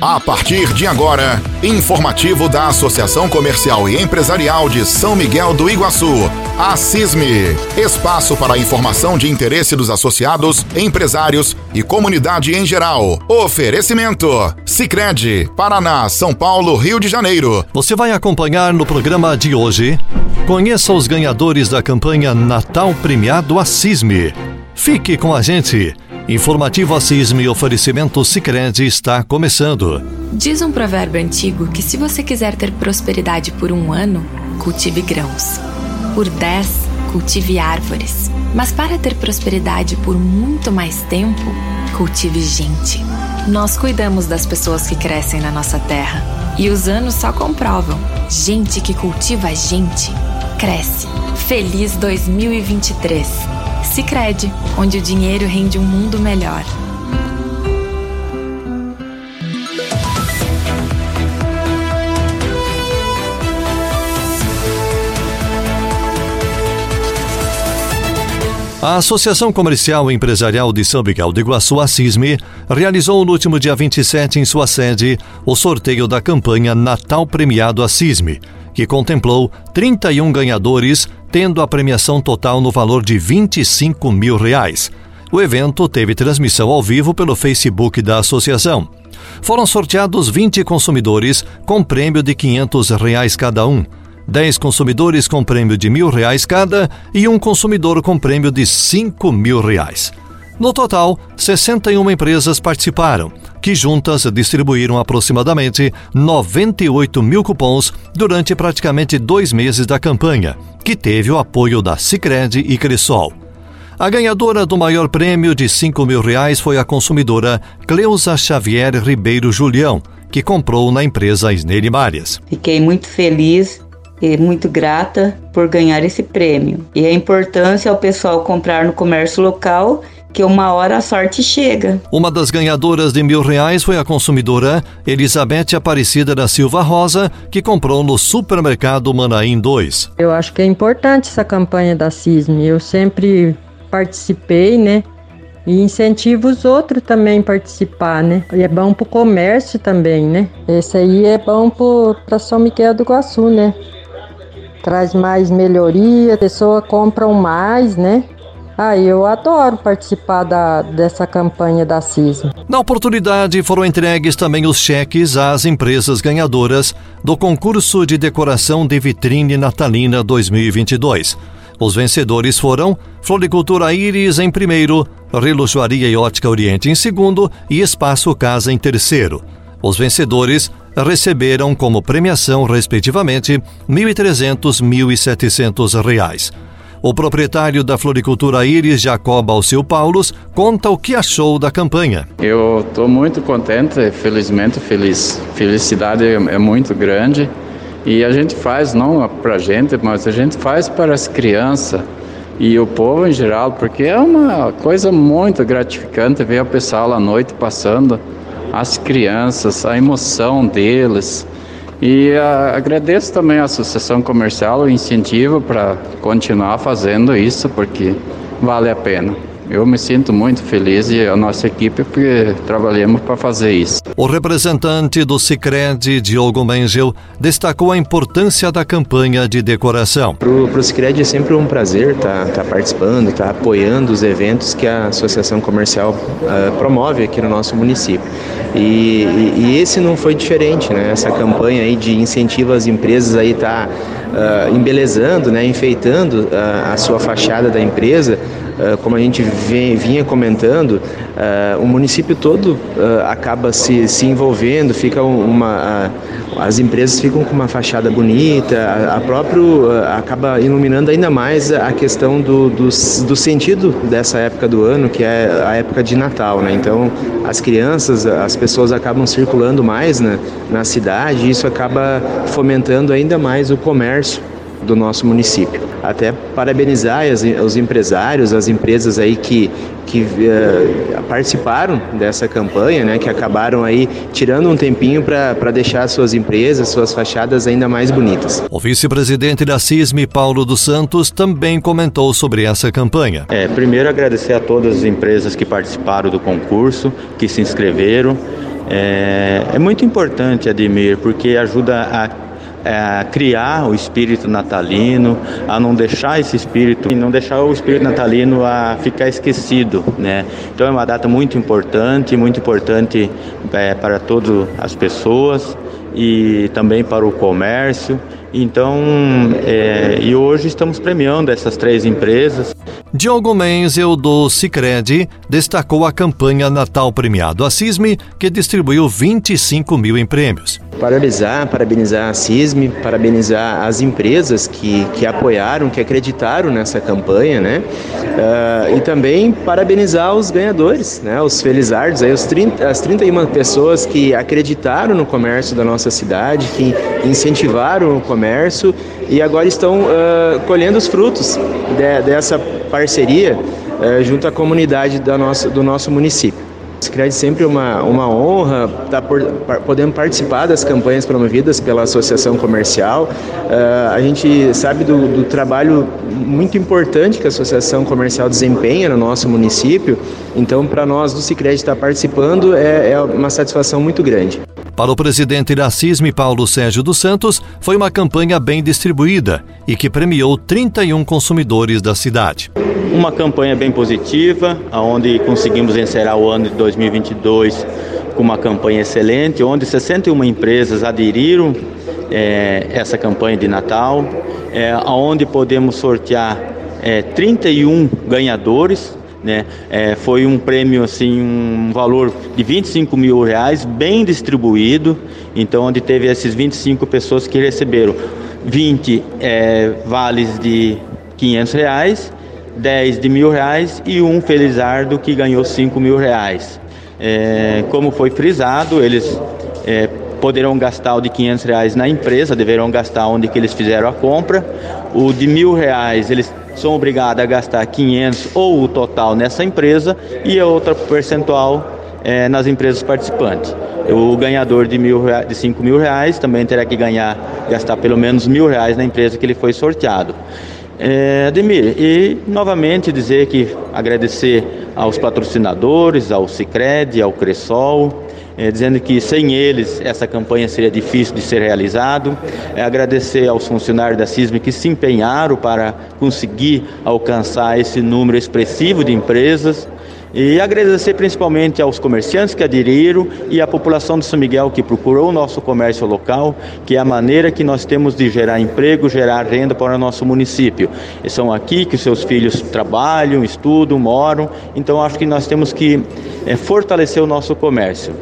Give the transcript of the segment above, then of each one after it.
A partir de agora, informativo da Associação Comercial e Empresarial de São Miguel do Iguaçu, a CISME. Espaço para informação de interesse dos associados, empresários e comunidade em geral. Oferecimento: Sicredi, Paraná, São Paulo, Rio de Janeiro. Você vai acompanhar no programa de hoje. Conheça os ganhadores da campanha Natal Premiado a CISME. Fique com a gente. Informativo Assisme e oferecimento Sicredi está começando. Diz um provérbio antigo que se você quiser ter prosperidade por um ano, cultive grãos. Por dez, cultive árvores. Mas para ter prosperidade por muito mais tempo, cultive gente. Nós cuidamos das pessoas que crescem na nossa terra. E os anos só comprovam. Gente que cultiva gente, cresce. Feliz 2023! Sicredi, onde o dinheiro rende um mundo melhor. A Associação Comercial e Empresarial de São Miguel do Iguaçu, a CISME, realizou no último dia 27 em sua sede o sorteio da campanha Natal Premiado a CISME, que contemplou 31 ganhadores, tendo a premiação total no valor de 25 mil reais. O evento teve transmissão ao vivo pelo Facebook da associação. Foram sorteados 20 consumidores com prêmio de 500 reais cada um, 10 consumidores com prêmio de mil reais cada e um consumidor com prêmio de 5 mil reais. No total, 61 empresas participaram, que juntas distribuíram aproximadamente 98 mil cupons durante praticamente dois meses da campanha, que teve o apoio da Sicredi e Cressol. A ganhadora do maior prêmio de 5 mil reais foi a consumidora Cleusa Xavier Ribeiro Julião, que comprou na empresa Sneire Marias. Fiquei muito feliz e muito grata por ganhar esse prêmio. E a importância ao pessoal comprar no comércio local que uma hora a sorte chega. Uma das ganhadoras de mil reais foi a consumidora Elizabeth Aparecida da Silva Rosa, que comprou no supermercado Manaim 2. Eu acho que é importante essa campanha da CISM. Eu sempre participei, né? E incentivo os outros também a participar, né? E é bom para o comércio também, né? Esse aí é bom para São Miguel do Iguaçu, né? Traz mais melhoria, a pessoa compram mais, né? Ah, eu adoro participar da, dessa campanha da CISM. Na oportunidade, foram entregues também os cheques às empresas ganhadoras do concurso de decoração de vitrine natalina 2022. Os vencedores foram Floricultura Íris em primeiro, Relojoaria e Ótica Oriente em segundo e Espaço Casa em terceiro. Os vencedores receberam como premiação, respectivamente, R$ 1.300 e 1.700 reais. O proprietário da floricultura Iris, Jacob Alceu Paulos, conta o que achou da campanha. Eu estou muito contente, felizmente, feliz. Felicidade é muito grande e a gente faz não para a gente, mas a gente faz para as crianças e o povo em geral, porque é uma coisa muito gratificante ver o pessoal à noite passando, as crianças, a emoção deles. E uh, agradeço também à Associação Comercial o incentivo para continuar fazendo isso, porque vale a pena. Eu me sinto muito feliz e a nossa equipe porque trabalhamos para fazer isso. O representante do Sicredi, Diogo Mengel, destacou a importância da campanha de decoração. Para o Sicredi é sempre um prazer estar tá, tá participando, estar tá apoiando os eventos que a Associação Comercial uh, promove aqui no nosso município. E, e, e, esse não foi diferente, né? Essa campanha aí de incentivo às empresas aí tá uh, embelezando, né? Enfeitando uh, a sua fachada da empresa ah, como a gente vinha comentando, o município todo acaba se, se envolvendo, fica uma, as empresas ficam com uma fachada bonita, a, próprio acaba iluminando ainda mais a questão do, do, do sentido dessa época do ano, que é a época de Natal, né? Então, as crianças, as pessoas acabam circulando mais na, na cidade e isso acaba fomentando ainda mais o comércio do nosso município. Até parabenizar as, os empresários, as empresas aí que, que uh, participaram dessa campanha, né, que acabaram aí tirando um tempinho para deixar suas empresas, suas fachadas ainda mais bonitas. O vice-presidente da CISM, Paulo dos Santos, também comentou sobre essa campanha. É, primeiro agradecer a todas as empresas que participaram do concurso, que se inscreveram. É, é muito importante, Ademir, porque ajuda a é, criar o espírito natalino, a não deixar esse espírito, não deixar o espírito natalino a ficar esquecido, né? Então é uma data muito importante, muito importante é, para todas as pessoas e também para o comércio. Então, é, e hoje estamos premiando essas três empresas. Diogo Menzel, do Cicred, destacou a campanha Natal Premiado a CISME, que distribuiu 25 mil em prêmios. Parabenizar, parabenizar a CISME, parabenizar as empresas que, que apoiaram, que acreditaram nessa campanha, né? Uh, e também parabenizar os ganhadores, né? Os felizardos, aí, os 30, as 31 pessoas que acreditaram no comércio da nossa cidade, que incentivaram o comércio e agora estão uh, colhendo os frutos de, dessa parceria uh, junto à comunidade da nossa, do nosso município. Cicred sempre uma, uma honra estar tá por, podendo participar das campanhas promovidas pela Associação Comercial. Uh, a gente sabe do, do, trabalho muito importante que a Associação Comercial desempenha no nosso município, então para nós do Cicred estar participando é, é uma satisfação muito grande. Para o presidente da CISM, Paulo Sérgio dos Santos, foi uma campanha bem distribuída e que premiou 31 consumidores da cidade. Uma campanha bem positiva, onde conseguimos encerrar o ano de 2022 com uma campanha excelente, onde 61 empresas aderiram é, essa campanha de Natal, é, onde podemos sortear é, 31 ganhadores né? É, foi um prêmio assim, um valor de 25 mil reais, bem distribuído. Então, onde teve essas 25 pessoas que receberam 20 é, vales de 500 reais, 10 de mil reais e um felizardo que ganhou 5 mil reais. É, como foi frisado, eles é, poderão gastar o de 500 reais na empresa, deverão gastar onde que eles fizeram a compra. O de mil reais eles são obrigados a gastar 500 ou o total nessa empresa e a outra percentual é, nas empresas participantes. O ganhador de, mil, de 5 mil reais também terá que ganhar, gastar pelo menos mil reais na empresa que ele foi sorteado. É, Ademir, e novamente dizer que agradecer aos patrocinadores, ao Cicred, ao Cressol, é, dizendo que sem eles essa campanha seria difícil de ser realizado. É, agradecer aos funcionários da CISM que se empenharam para conseguir alcançar esse número expressivo de empresas. E agradecer principalmente aos comerciantes que aderiram e à população de São Miguel que procurou o nosso comércio local, que é a maneira que nós temos de gerar emprego, gerar renda para o nosso município. E são aqui que os seus filhos trabalham, estudam, moram, então acho que nós temos que é, fortalecer o nosso comércio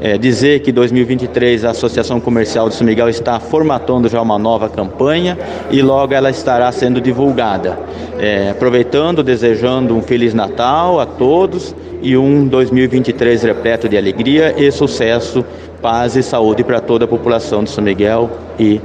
é, dizer que 2023 a Associação Comercial de São Miguel está formatando já uma nova campanha e logo ela estará sendo divulgada. É, aproveitando, desejando um Feliz Natal a todos e um 2023 repleto de alegria e sucesso, paz e saúde para toda a população de São Miguel e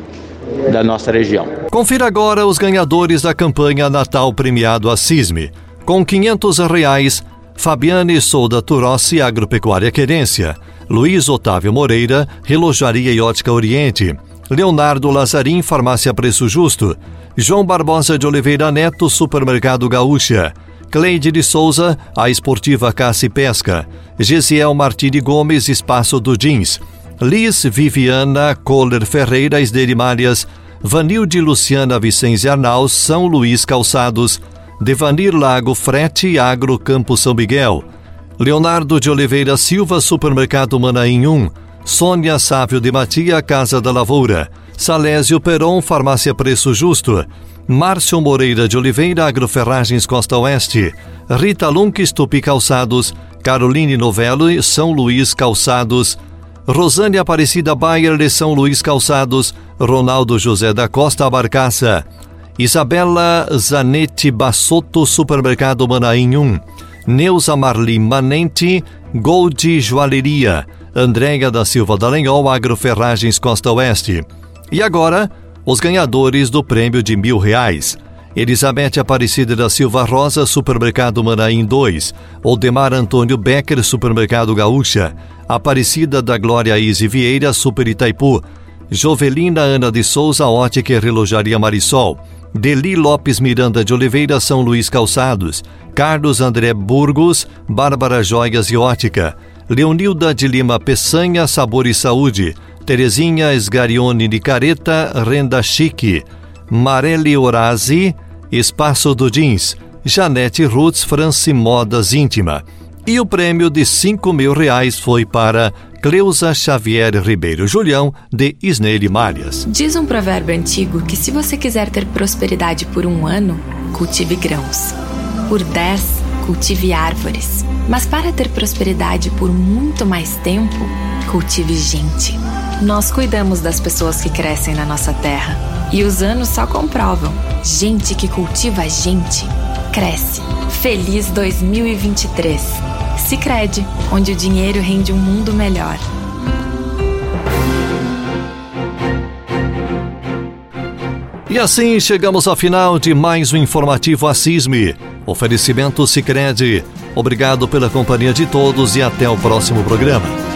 da nossa região. Confira agora os ganhadores da campanha Natal Premiado a CISME. Com 500 reais, Fabiane Souda Turossi Agropecuária Querência. Luiz Otávio Moreira, Relojaria e Ótica Oriente, Leonardo Lazarim, Farmácia Preço Justo, João Barbosa de Oliveira Neto, Supermercado Gaúcha, Cleide de Souza, a Esportiva Caça e Pesca, Gesiel Martini Gomes, Espaço do Jeans, Liz Viviana Kohler Ferreira, Esderimárias, Vanilde Luciana Vicente Arnal, São Luís Calçados, Devanir Lago Frete Agro Campo São Miguel, Leonardo de Oliveira Silva, Supermercado Manaim 1, Sônia Sávio de Matia, Casa da Lavoura, Salésio Peron, Farmácia Preço Justo, Márcio Moreira de Oliveira, Agroferragens Costa Oeste, Rita Lunques, Tupi Calçados, Caroline Novello, São Luís Calçados, Rosane Aparecida Bayer de São Luís Calçados, Ronaldo José da Costa Barcaça, Isabela Zanetti Bassotto, Supermercado Manaim 1, Neuza Marli Manente, Gold Joalheria, Andréia da Silva Dallagnol, Agroferragens Costa Oeste. E agora, os ganhadores do prêmio de mil reais. Elizabeth Aparecida da Silva Rosa, Supermercado Manaim 2. Oldemar Antônio Becker, Supermercado Gaúcha. Aparecida da Glória Izzy Vieira, Super Itaipu. Jovelina Ana de Souza, Ótica e Relojaria Marisol. Deli Lopes Miranda de Oliveira, São Luís Calçados, Carlos André Burgos, Bárbara Joias e Ótica, Leonilda de Lima Peçanha, Sabor e Saúde, Terezinha Esgarione Nicareta, Renda Chique, Mareli Orazi, Espaço do Jeans, Janete Roots France Modas Íntima. E o prêmio de cinco mil reais foi para Cleusa Xavier Ribeiro Julião, de Isneire Malhas. Diz um provérbio antigo que se você quiser ter prosperidade por um ano, cultive grãos. Por dez, cultive árvores. Mas para ter prosperidade por muito mais tempo, cultive gente. Nós cuidamos das pessoas que crescem na nossa terra. E os anos só comprovam. Gente que cultiva gente, cresce. Feliz 2023. Sicredi, onde o dinheiro rende um mundo melhor. E assim chegamos ao final de mais um informativo Assisme. Oferecimento Sicredi. Obrigado pela companhia de todos e até o próximo programa.